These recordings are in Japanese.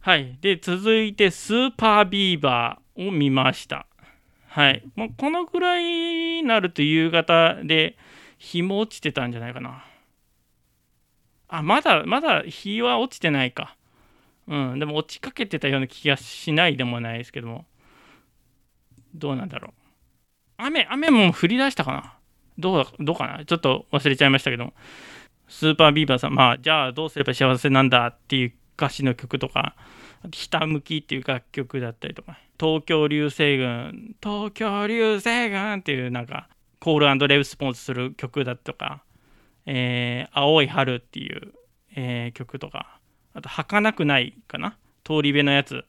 はい。で、続いて、スーパービーバーを見ました。はい。もうこのぐらいになると夕方で日も落ちてたんじゃないかな。あ、まだ、まだ日は落ちてないか。うん。でも落ちかけてたような気がしないでもないですけども。どうなんだろう。雨、雨も降り出したかなどう、どうかなちょっと忘れちゃいましたけども。スーパービーバーさん、まあ、じゃあどうすれば幸せなんだっていう歌詞の曲とか、ひたむきっていう楽曲だったりとか、東京流星群、東京流星群っていうなんか、コールレスポンスする曲だとか、えー青い春っていう、えー曲とか、あと、儚くないかな通り部のやつ。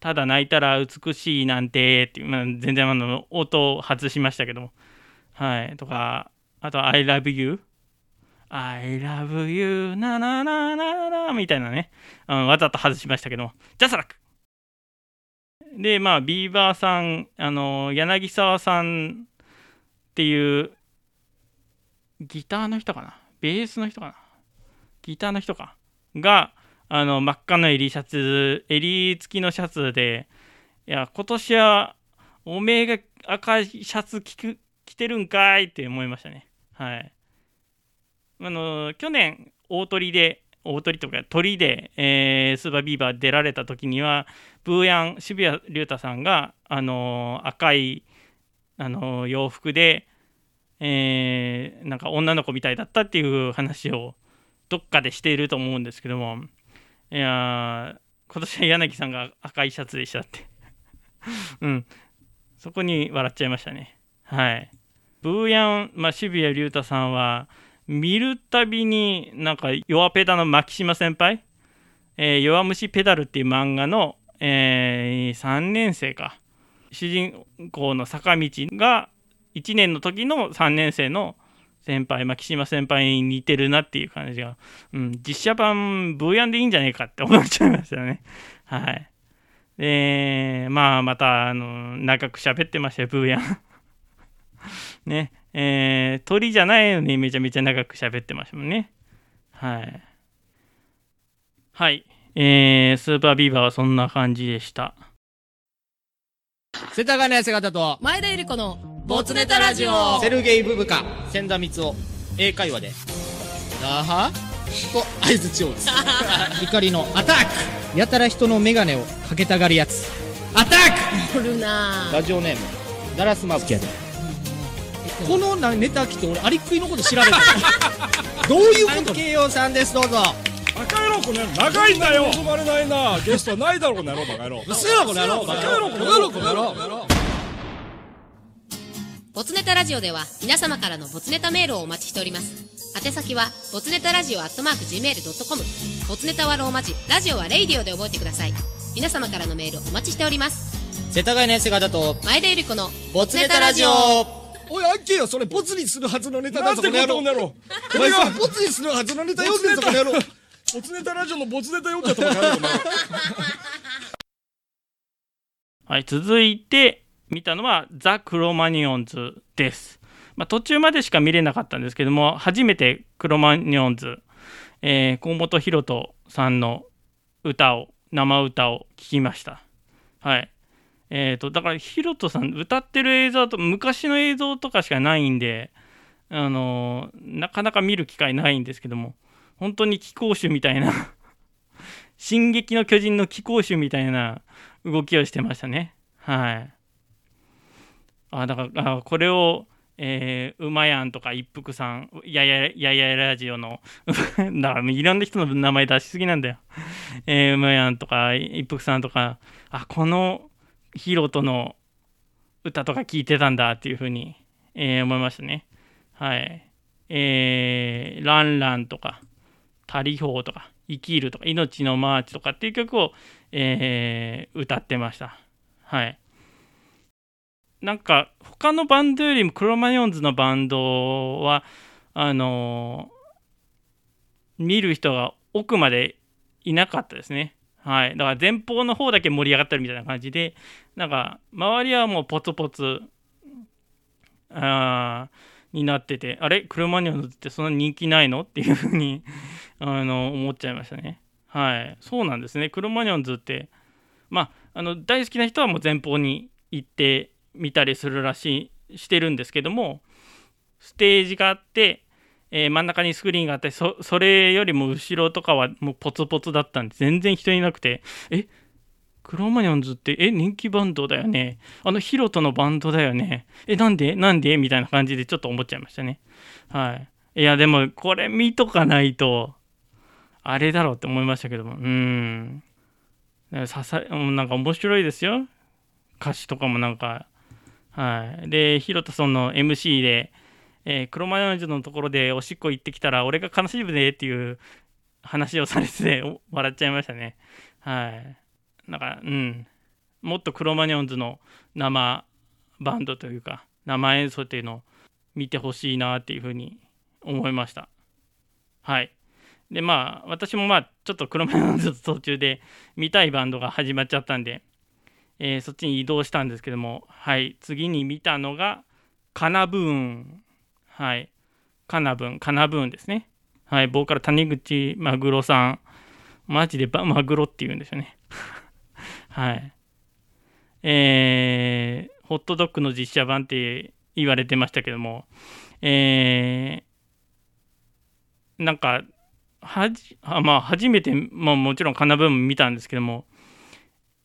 ただ泣いたら美しいなんてっていう、まあ、全然あの音を外しましたけども、はい、とか、あと、I love you。I love you なななななみたいなね、うん、わざと外しましたけども、ジャスラック。で、まあ、ビーバーさん、あの、柳沢さんっていう、ギターの人かな？ベースの人かな？ギターの人か？が、あの、真っ赤の襟シャツ、襟付きのシャツで、いや、今年は、おめえが赤いシャツ着く着てるんかいって思いましたね。はい。あの去年大鳥で大鳥とか鳥で、えースーパービーバー出られた時にはブーヤン渋谷龍太さんが、あの赤い、あの洋服で、えーなんか女の子みたいだったっていう話をどっかでしていると思うんですけどもいや今年は柳さんが赤いシャツでしたって。うん。そこに笑っちゃいましたね。はい。ブーヤン、まあ、渋谷龍太さんは見るたびになんか弱ペダの牧島先輩、えー弱虫ペダルっていう漫画の、えー3年生か。主人公の坂道が1年の時の3年生の先輩牧島先輩に似てるなっていう感じが、うん、実写版ブーヤンでいいんじゃないかって思っちゃいましたね。はい。でまあまたあの長く喋ってましたよブーヤン。ね。えー鳥じゃないのにめちゃめちゃ長く喋ってましたもんね。はい。はい。えー、スーパービーバーはそんな感じでした。世田谷痩せ方と、前田ゆり子のボツネタラジオセルゲイ・ブブカ、千田光夫、英会話で、なはと合図を打つ。怒りのアタックやたら人のメガネをかけたがるやつ。アタッおるなクラジオネーム、ダラスマブキやで。このなネタ来て俺アリクイのこと調べた。どういうこと慶応さんですどうぞ。バカ野郎この野郎。長いんだよ。望まれないな。ゲストはないだろこの野郎バカ野郎。うっせえわこの野郎。バカ野郎。この野郎この野郎。ボツネタラジオでは皆様からのボツネタメールをお待ちしております。宛先はボツネタラジオアットマーク Gmail.com ボツネタはローマ字ラジオはレイディオで覚えてください。皆様からのメールお待ちしております。世田谷の痩せ方と、前田ゆり子のボツネタラジオおいアッキーよそれボツにするはずのネタだなんてぞこの野郎ことこの野郎お前さボツにするはずのネタ読んでんぞこの野郎ボツネタラジオのボツネタ読んじゃった はい。続いて見たのはザ・クロマニオンズです。まあ、途中までしか見れなかったんですけども、初めてクロマニオンズ、えー、河本大翔さんの歌を、生歌を聞きました。はい。えー、と、だから、ヒロトさん、歌ってる映像と、昔の映像とかしかないんで、あのーなかなか見る機会ないんですけども、本当に貴公子みたいな、進撃の巨人の貴公子みたいな動きをしてましたね。はい。あ、だから、あこれを、えー、うまやんとか一服さん、ややややラジオの、だからいろんな人の名前出しすぎなんだよ。えー、うまやんとか一服さんとか、あ、このヒロトの歌とか聞いてたんだっていうふうに、えー思いましたね。はい。えー、ランランとか、タリホーとか、生きるとか、命のマーチとかっていう曲を、えー歌ってました。はい。なんか、他のバンドよりもクロマニオンズのバンドは、あのー見る人が奥までいなかったですね。はい。だから前方の方だけ盛り上がってるみたいな感じで、なんか、周りはもうポツポツ、あになってて、あれ？クロマニオンズってそんな人気ないの？っていうふうに、あの、思っちゃいましたね。はいそうなんですねクロマニョンズってまああの大好きな人はもう前方に行ってみたりするらしいしてるんですけどもステージがあって、えー真ん中にスクリーンがあってそそれよりも後ろとかはもうポツポツだったんで全然人いなくてえクロマニョンズってえ人気バンドだよね。あのヒロトのバンドだよね。えなんで？なんで？みたいな感じでちょっと思っちゃいましたね。はい。いやでもこれ見とかないとあれだろうって思いましたけども。うん。ささうんなんか面白いですよ。歌詞とかもなんか。はい。でヒロトさんの MC で、えー、クロマニョンズのところでおしっこ行ってきたら俺が悲しむねっていう話をされて笑っちゃいましたね。はい。なんかうん。もっとクロマニョンズの生バンドというか生演奏っていうのを見てほしいなっていうふうに思いました。はい。でまあ私もまあちょっとクロマニョンズ途中で見たいバンドが始まっちゃったんで、えーそっちに移動したんですけどもはい。次に見たのがカナブーン。はい。カナブンカナブンですね。はい。ボーカル谷口マグロさん。マジでバマグロっていうんですよね。はい。えーホットドッグの実写版って言われてましたけども、えーなんかはじあ、まあ、初めて、まあ、もちろんカナブーム見たんですけども。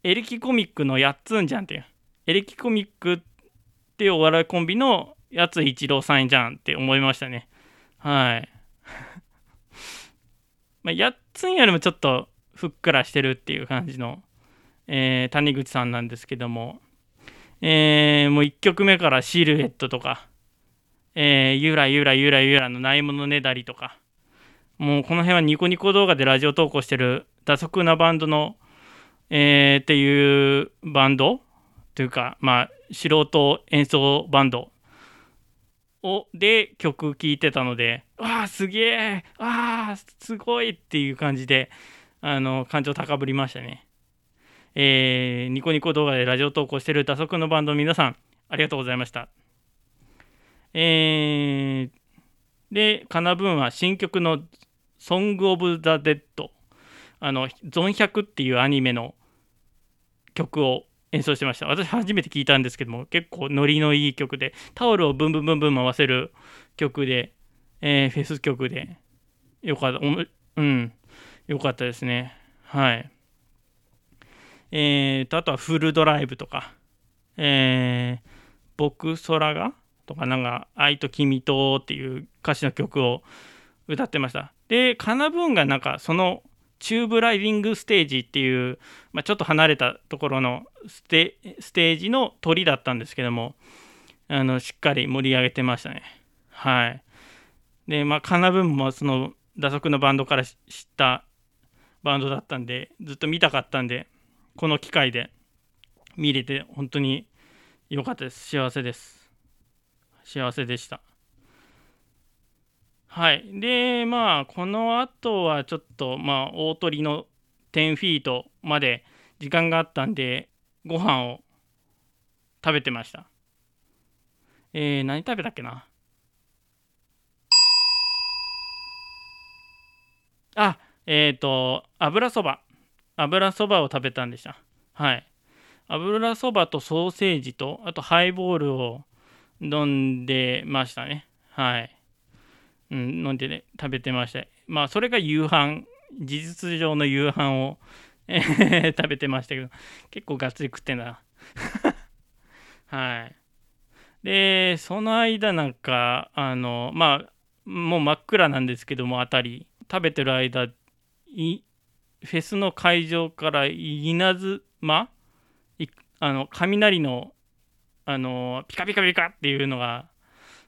エレキコミックのやっつんじゃんっていう。エレキコミックっていうお笑いコンビのやつ一郎さんじゃんって思いましたね。はい。まあやっつんよりもちょっとふっくらしてるっていう感じの、えー谷口さんなんですけども。えーもう1曲目からシルエットとか、えーゆらゆらゆらゆらのないものねだりとか、もうこの辺はニコニコ動画でラジオ投稿してる打足なバンドの、えーっていうバンドというか、まあ、素人演奏バンドをで曲聴いてたので、わあ、すげえ、わあ、すごいっていう感じで、あの、感情高ぶりましたね。えーニコニコ動画でラジオ投稿してる打足のバンドの皆さん、ありがとうございました。えーで、カナブーンは新曲の「Song of the Dead」あの、ゾン100っていうアニメの曲を演奏してました。私初めて聞いたんですけども、結構ノリのいい曲で、タオルをブンブンブンブン回せる曲で、えーフェス曲で、よかった、うん、よかったですね。はい。えーと、あとはフルドライブとか、えー僕空がとか、なんか、愛と君とっていう歌詞の曲を歌ってました。で、カナブーンがなんか、その、チューブライディングステージっていう、まあ、ちょっと離れたところのステージの鳥だったんですけども、あの、しっかり盛り上げてましたね。はい。で、まあ、カナブンもその、打足のバンドから知ったバンドだったんで、ずっと見たかったんで、この機会で見れて本当に良かったです。幸せです。幸せでした。はい。で、まあ、この後はちょっと、まあ、大鳥の10フィートまで時間があったんで、ご飯を食べてました。えー、何食べたっけな？あ、えっ、と、油そば。油そばを食べたんでした。はい。油そばとソーセージと、あとハイボールを飲んでましたね。はい。うん、飲んでね、食べてました。まあ、それが夕飯、事実上の夕飯を、食べてましたけど、結構がっつり食ってんだな。はい。で、その間なんか、あの、まあ、もう真っ暗なんですけども、辺り、食べてる間、いフェスの会場から稲妻あの雷のあのピカピカピカっていうのが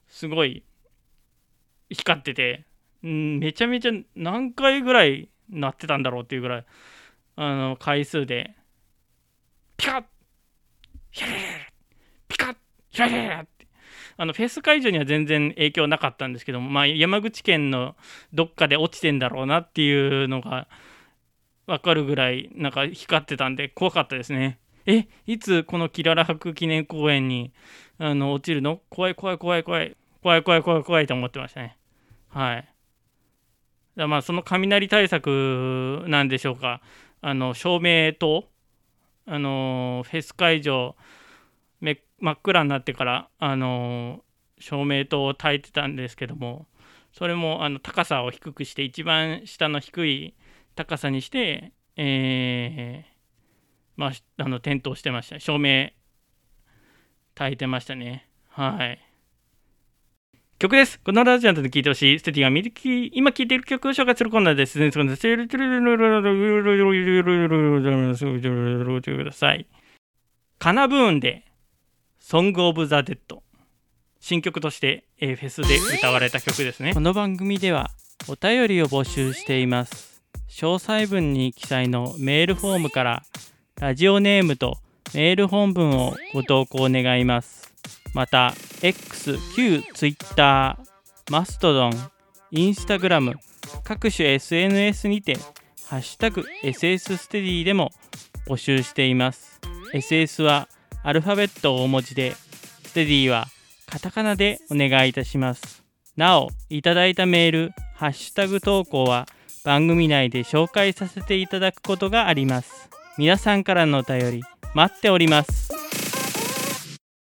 すごい光ってて、うんめちゃめちゃ何回ぐらい鳴ってたんだろうっていうぐらいあの回数でピカッヒャレレレピカッヒャレレレって。あのフェス会場には全然影響なかったんですけども、まあ、山口県のどっかで落ちてんだろうなっていうのが分かるぐらいなんか光ってたんで怖かったですね。えいつこのキララ博記念公園にあの落ちるの？怖い怖い怖い怖い。怖い怖い怖い怖いと思ってましたね。はい。だまあその雷対策なんでしょうかあの照明とあのフェス会場め真っ暗になってからあの照明灯を焚いてたんですけどもそれもあの高さを低くして一番下の低い高さにして、えーまあ、あの点灯してました照明焚いてましたねはい曲です。このラジオで聴いてほしい、ステディが見てき今聴いている曲を紹介するコーナーです。ください。カナブーンで、 Song of the Dead。新曲として、えーフェスで歌われた曲ですね。この番組では、お便りを募集しています。詳細文に記載のメールフォームから、ラジオネームとメール本文をご投稿願います。また、X、旧 Twitter、マストドン、インスタグラム、各種 SNS にて、ハッシュタグ SS ステディでも募集しています。SS はアルファベット大文字で、ステディはカタカナでお願いいたします。なお、いただいたメール、ハッシュタグ投稿は番組内で紹介させていただくことがあります。皆さんからのお便り、待っております。